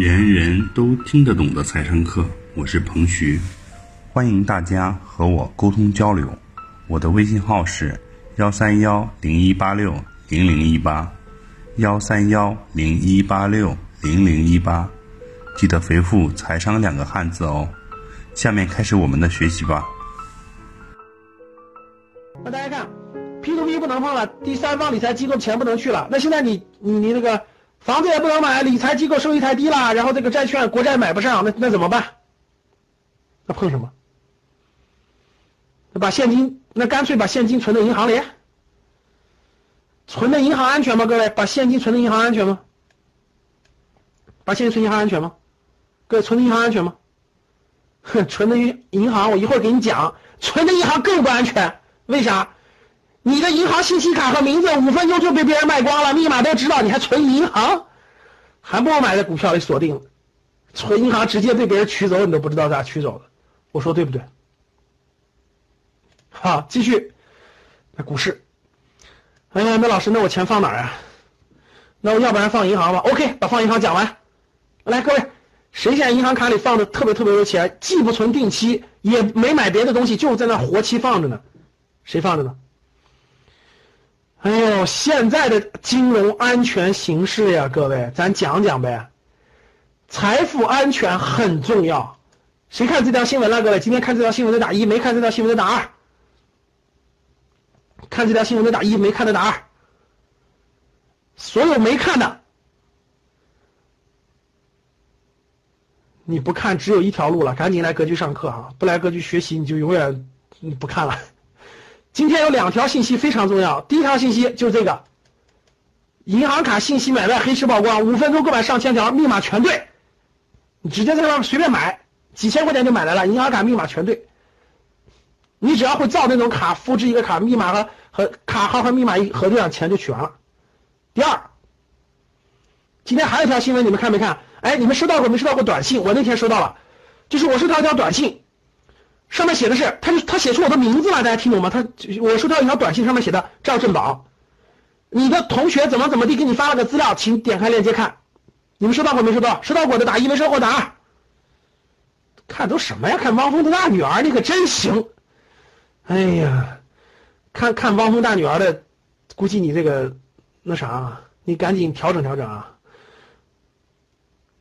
人人都听得懂的财商课，我是彭徐，欢迎大家和我沟通交流。我的微信号是幺三幺零一八六零零一八，幺三幺零一八六零零一八，记得回复“财商”两个汉字哦。下面开始我们的学习吧。那大家看，P to P 不能碰了，第三方理财机构钱不能去了。那现在你你你那个房子也不能买，理财机构收益太低了，然后这个债券国债买不上，那那怎么办？那碰什么？那把现金，那干脆把现金存在银行里，存在银行安全吗？各位，把现金存在银行安全吗？把现金存银行安全吗？各位，存在银行安全吗？哼，存的银银行，我一会儿给你讲，存的银行更不安全。为啥？你的银行信息卡和名字五分钟就被别人卖光了，密码都知道，你还存银行？还不如买在股票里锁定，存银行直接被别人取走，你都不知道咋取走的。我说对不对？好，继续。那股市，哎呀，那老师，那我钱放哪儿啊？那我要不然放银行吧？OK，把放银行讲完。来，各位，谁现在银行卡里放的特别特别多钱，既不存定期，也没买别的东西，就在那活期放着呢？谁放着呢？哎呦，现在的金融安全形势呀，各位，咱讲讲呗。财富安全很重要。谁看这条新闻了？各位，今天看这条新闻的打一，没看这条新闻的打二。看这条新闻的打一，没看的打二。所有没看的，你不看只有一条路了，赶紧来格局上课啊！不来格局学习，你就永远不看了。今天有两条信息非常重要。第一条信息就是这个，银行卡信息买卖黑市曝光，五分钟购买上千条，密码全对，你直接在上面随便买，几千块钱就买来了，银行卡密码全对。你只要会造那种卡，复制一个卡，密码和和卡号和密码一核对上，钱就取完了。第二，今天还有一条新闻，你们看没看？哎，你们收到过没收到过短信？我那天收到了，就是我收到一条短信。上面写的是，他就他写出我的名字了，大家听懂吗？他我收到一条短信，上面写的赵振宝，你的同学怎么怎么地给你发了个资料，请点开链接看。你们收到过没收到？收到过的打一，没收过打二。看都什么呀？看汪峰的大女儿，你可真行。哎呀，看看汪峰大女儿的，估计你这个那啥，你赶紧调整调整啊。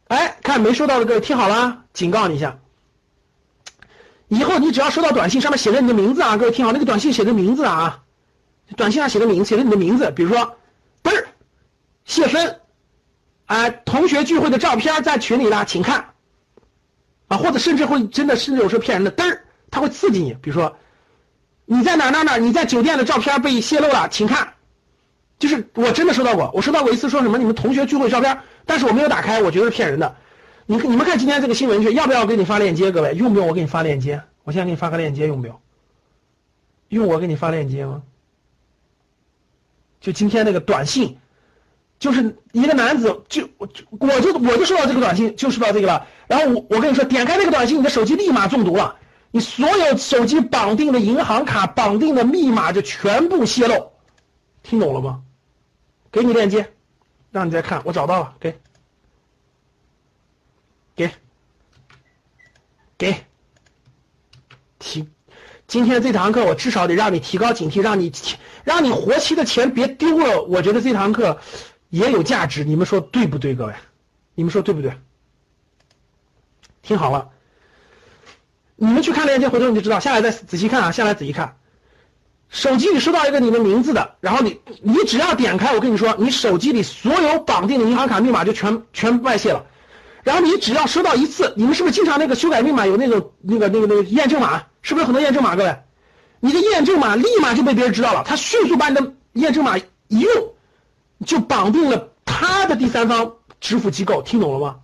哎，看没收到的各位听好了，警告你一下。以后你只要收到短信，上面写着你的名字啊，各位听好，那个短信写的名字啊，短信上写的名写的你的名字，比如说，嘚儿，谢芬，啊，同学聚会的照片在群里了，请看，啊，或者甚至会真的甚至有时候骗人的，嘚儿，他会刺激你，比如说，你在哪哪哪，你在酒店的照片被泄露了，请看，就是我真的收到过，我收到过一次说什么你们同学聚会照片，但是我没有打开，我觉得是骗人的。你你们看今天这个新闻去，要不要我给你发链接？各位用不用我给你发链接？我现在给你发个链接，用不用？用我给你发链接吗？就今天那个短信，就是一个男子，就我就我就我就收到这个短信，就收到这个了。然后我我跟你说，点开那个短信，你的手机立马中毒了，你所有手机绑定的银行卡、绑定的密码就全部泄露。听懂了吗？给你链接，让你再看，我找到了，给。给，给，提，今天这堂课我至少得让你提高警惕，让你让你活期的钱别丢了。我觉得这堂课也有价值，你们说对不对，各位？你们说对不对？听好了，你们去看链接，回头你就知道。下来再仔细看啊，下来仔细看。手机里收到一个你的名字的，然后你你只要点开，我跟你说，你手机里所有绑定的银行卡密码就全全外泄了。然后你只要收到一次，你们是不是经常那个修改密码有那种那个那个那个验证码？是不是很多验证码？各位，你的验证码立马就被别人知道了，他迅速把你的验证码一用，就绑定了他的第三方支付机构，听懂了吗？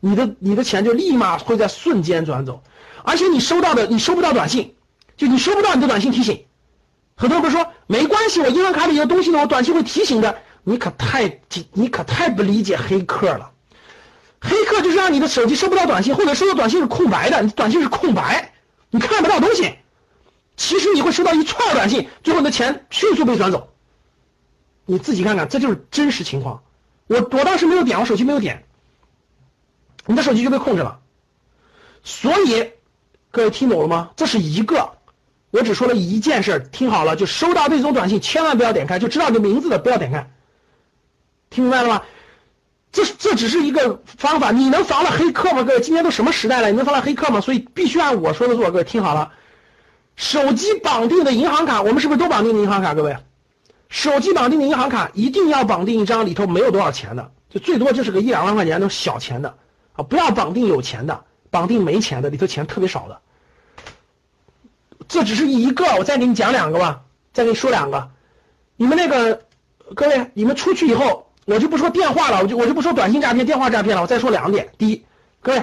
你的你的钱就立马会在瞬间转走，而且你收到的你收不到短信，就你收不到你的短信提醒。很多人说没关系，我银行卡里有东西呢，我短信会提醒的。你可太你可太不理解黑客了。黑客就是让你的手机收不到短信，或者收到短信是空白的，你短信是空白，你看不到东西。其实你会收到一串短信，最后你的钱迅速被转走。你自己看看，这就是真实情况。我我当时没有点，我手机没有点。你的手机就被控制了。所以，各位听懂了吗？这是一个，我只说了一件事，听好了，就收到这种短信千万不要点开，就知道你名字的不要点开，听明白了吗？这这只是一个方法，你能防了黑客吗？各位，今天都什么时代了，你能防了黑客吗？所以必须按我说的做。各位听好了，手机绑定的银行卡，我们是不是都绑定的银行卡？各位，手机绑定的银行卡一定要绑定一张里头没有多少钱的，就最多就是个一两万块钱那种小钱的啊，不要绑定有钱的，绑定没钱的，里头钱特别少的。这只是一个，我再给你讲两个吧，再给你说两个。你们那个各位，你们出去以后。我就不说电话了，我就我就不说短信诈骗、电话诈骗了。我再说两点：第一，各位，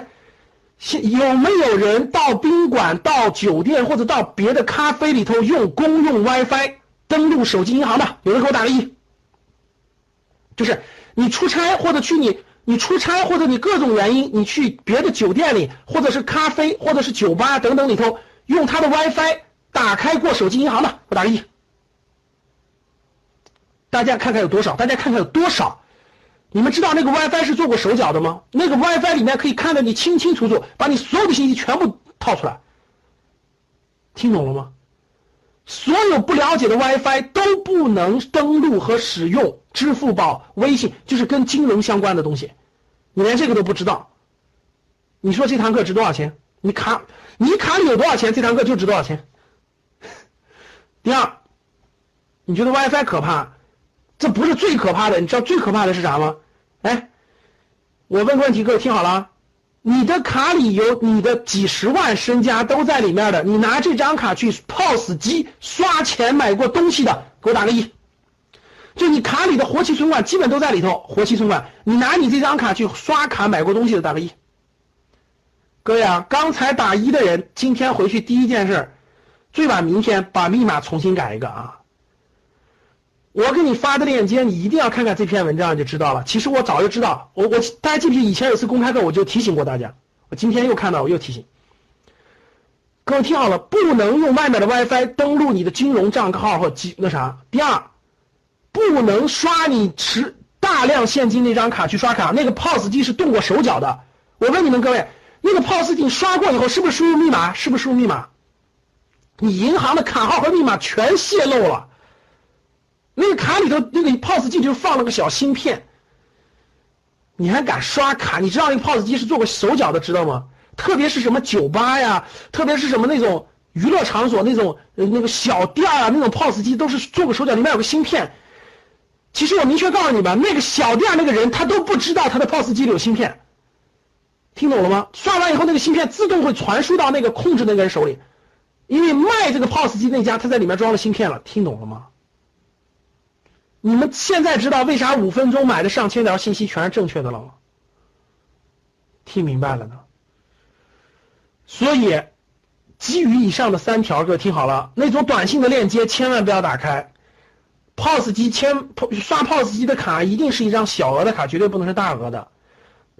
有没有人到宾馆、到酒店或者到别的咖啡里头用公用 WiFi 登录手机银行的？有人给我打个一。就是你出差或者去你你出差或者你各种原因你去别的酒店里或者是咖啡或者是酒吧等等里头用他的 WiFi 打开过手机银行的，我打个一。大家看看有多少？大家看看有多少？你们知道那个 WiFi 是做过手脚的吗？那个 WiFi 里面可以看得你清清楚楚，把你所有的信息全部套出来。听懂了吗？所有不了解的 WiFi 都不能登录和使用支付宝、微信，就是跟金融相关的东西。你连这个都不知道，你说这堂课值多少钱？你卡你卡里有多少钱？这堂课就值多少钱？第二，你觉得 WiFi 可怕？这不是最可怕的，你知道最可怕的是啥吗？哎，我问个问题，各位听好了，你的卡里有你的几十万身家都在里面的，你拿这张卡去 POS 机刷钱买过东西的，给我打个一。就你卡里的活期存款基本都在里头，活期存款，你拿你这张卡去刷卡买过东西的，打个一。各位啊，刚才打一的人，今天回去第一件事，最晚明天把密码重新改一个啊。我给你发的链接，你一定要看看这篇文章就知道了。其实我早就知道，我我大家记不记？以前有次公开课我就提醒过大家，我今天又看到，我又提醒各位听好了，不能用外面的 WiFi 登录你的金融账号或机那啥。第二，不能刷你持大量现金那张卡去刷卡，那个 POS 机是动过手脚的。我问你们各位，那个 POS 机刷过以后是不是输入密码？是不是输入密码？你银行的卡号和密码全泄露了。那个卡里头那个 POS 机就放了个小芯片，你还敢刷卡？你知道那个 POS 机是做过手脚的，知道吗？特别是什么酒吧呀，特别是什么那种娱乐场所那种那个小店啊，那种 POS 机都是做过手脚，里面有个芯片。其实我明确告诉你吧，那个小店那个人他都不知道他的 POS 机里有芯片，听懂了吗？刷完以后那个芯片自动会传输到那个控制那个人手里，因为卖这个 POS 机那家他在里面装了芯片了，听懂了吗？你们现在知道为啥五分钟买的上千条信息全是正确的了吗？听明白了呢？所以，基于以上的三条，各位听好了，那种短信的链接千万不要打开。POS 机签刷 POS 机的卡一定是一张小额的卡，绝对不能是大额的。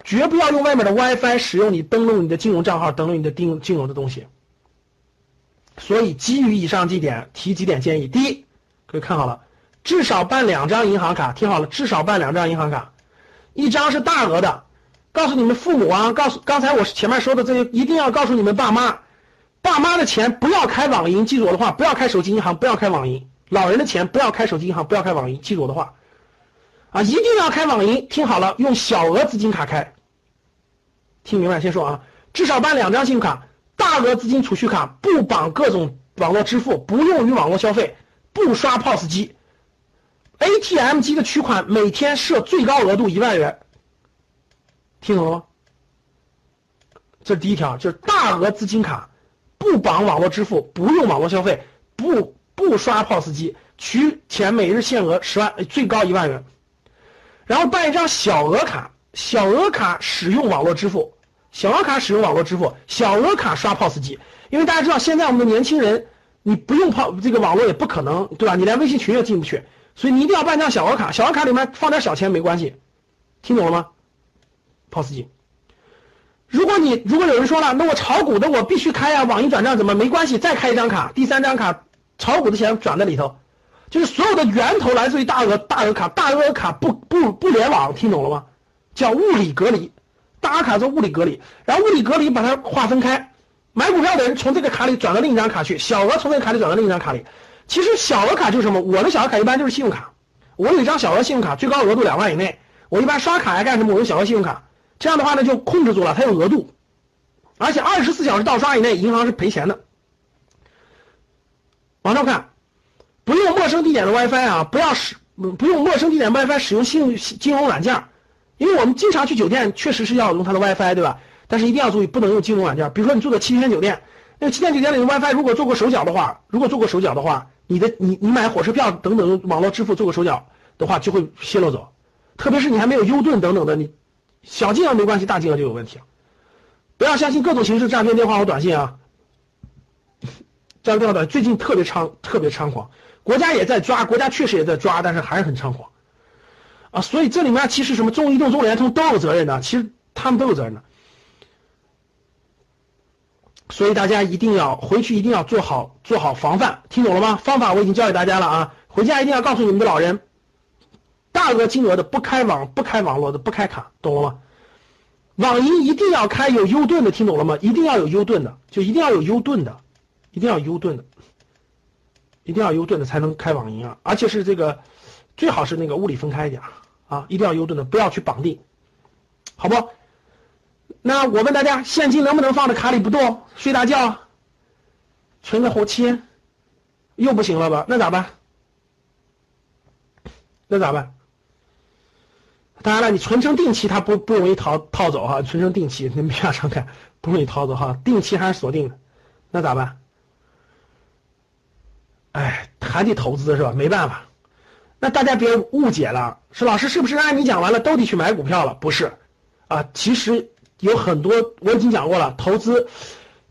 绝不要用外面的 WiFi 使用你登录你的金融账号，登录你的金金融的东西。所以，基于以上几点，提几点建议。第一，各位看好了。至少办两张银行卡，听好了，至少办两张银行卡，一张是大额的，告诉你们父母啊，告诉刚才我前面说的这些，一定要告诉你们爸妈，爸妈的钱不要开网银，记住我的话，不要开手机银行，不要开网银，老人的钱不要开手机银行，不要开网银，记住我的话，啊，一定要开网银，听好了，用小额资金卡开，听明白？先说啊，至少办两张信用卡，大额资金储蓄卡不绑各种网络支付，不用于网络消费，不刷 POS 机。ATM 机的取款每天设最高额度一万元，听懂了吗？这是第一条，就是大额资金卡不绑网络支付，不用网络消费，不不刷 POS 机，取钱每日限额十万，最高一万元。然后办一张小额卡，小额卡使用网络支付，小额卡使用网络支付，小额卡刷 POS 机。因为大家知道，现在我们的年轻人，你不用泡这个网络也不可能，对吧？你连微信群也进不去。所以你一定要办张小额卡，小额卡里面放点小钱没关系，听懂了吗？POS 机。如果你如果有人说了，那我炒股的我必须开呀，网银转账怎么没关系？再开一张卡，第三张卡，炒股的钱转在里头，就是所有的源头来自于大额大额卡，大额卡不不不联网，听懂了吗？叫物理隔离，大额卡做物理隔离，然后物理隔离把它划分开，买股票的人从这个卡里转到另一张卡去，小额从这个卡里转到另一张卡里。其实小额卡就是什么？我的小额卡一般就是信用卡，我有一张小额信用卡，最高额度两万以内。我一般刷卡呀干什么？我用小额信用卡，这样的话呢就控制住了，它有额度，而且二十四小时盗刷以内，银行是赔钱的。往上看，不用陌生地点的 WiFi 啊，不要使不用陌生地点 WiFi 使用信用金融软件，因为我们经常去酒店，确实是要用它的 WiFi，对吧？但是一定要注意，不能用金融软件。比如说你住的七天酒店，那个七天酒店里的 WiFi 如果做过手脚的话，如果做过手脚的话，你的你你买火车票等等网络支付做个手脚的话，就会泄露走。特别是你还没有优盾等等的，你小金额没关系，大金额就有问题了。不要相信各种形式诈骗电话和短信啊！诈骗短最近特别猖特别猖狂，国家也在抓，国家确实也在抓，但是还是很猖狂啊！所以这里面其实什么中移动、中联通都有责任的，其实他们都有责任的。所以大家一定要回去，一定要做好做好防范，听懂了吗？方法我已经教给大家了啊！回家一定要告诉你们的老人，大额金额的不开网、不开网络的、不开卡，懂了吗？网银一定要开有 U 盾的，听懂了吗？一定要有 U 盾的，就一定要有 U 盾的，一定要 U 盾的，一定要 U 盾的才能开网银啊！而且是这个，最好是那个物理分开一点啊，一定要 U 盾的，不要去绑定，好不？那我问大家，现金能不能放在卡里不动，睡大觉，存个活期，又不行了吧？那咋办？那咋办？当然了，你存成定期，它不不容易逃套走哈。存成定期，你没法常看，不容易套走哈。定期还是锁定的，那咋办？哎，还得投资是吧？没办法。那大家别误解了，说老师是不是按你讲完了都得去买股票了？不是，啊，其实有很多我已经讲过了，投资，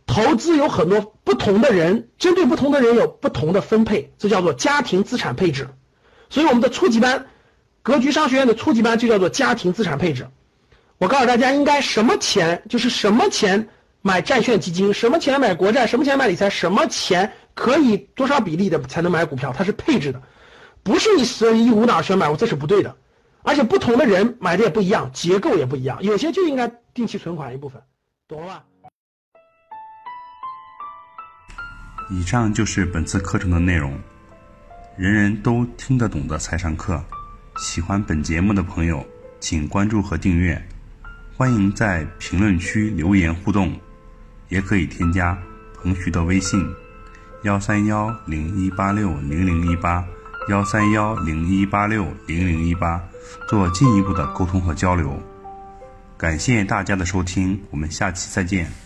投资有很多不同的人，针对不同的人有不同的分配，这叫做家庭资产配置。所以我们的初级班。格局商学院的初级班就叫做家庭资产配置。我告诉大家，应该什么钱就是什么钱买债券基金，什么钱买国债，什么钱买理财，什么钱可以多少比例的才能买股票，它是配置的，不是你随意无脑选买，这是不对的。而且不同的人买的也不一样，结构也不一样，有些就应该定期存款一部分，懂了吧？以上就是本次课程的内容，人人都听得懂的财商课。喜欢本节目的朋友，请关注和订阅。欢迎在评论区留言互动，也可以添加彭徐的微信：幺三幺零一八六零零一八幺三幺零一八六零零一八，做进一步的沟通和交流。感谢大家的收听，我们下期再见。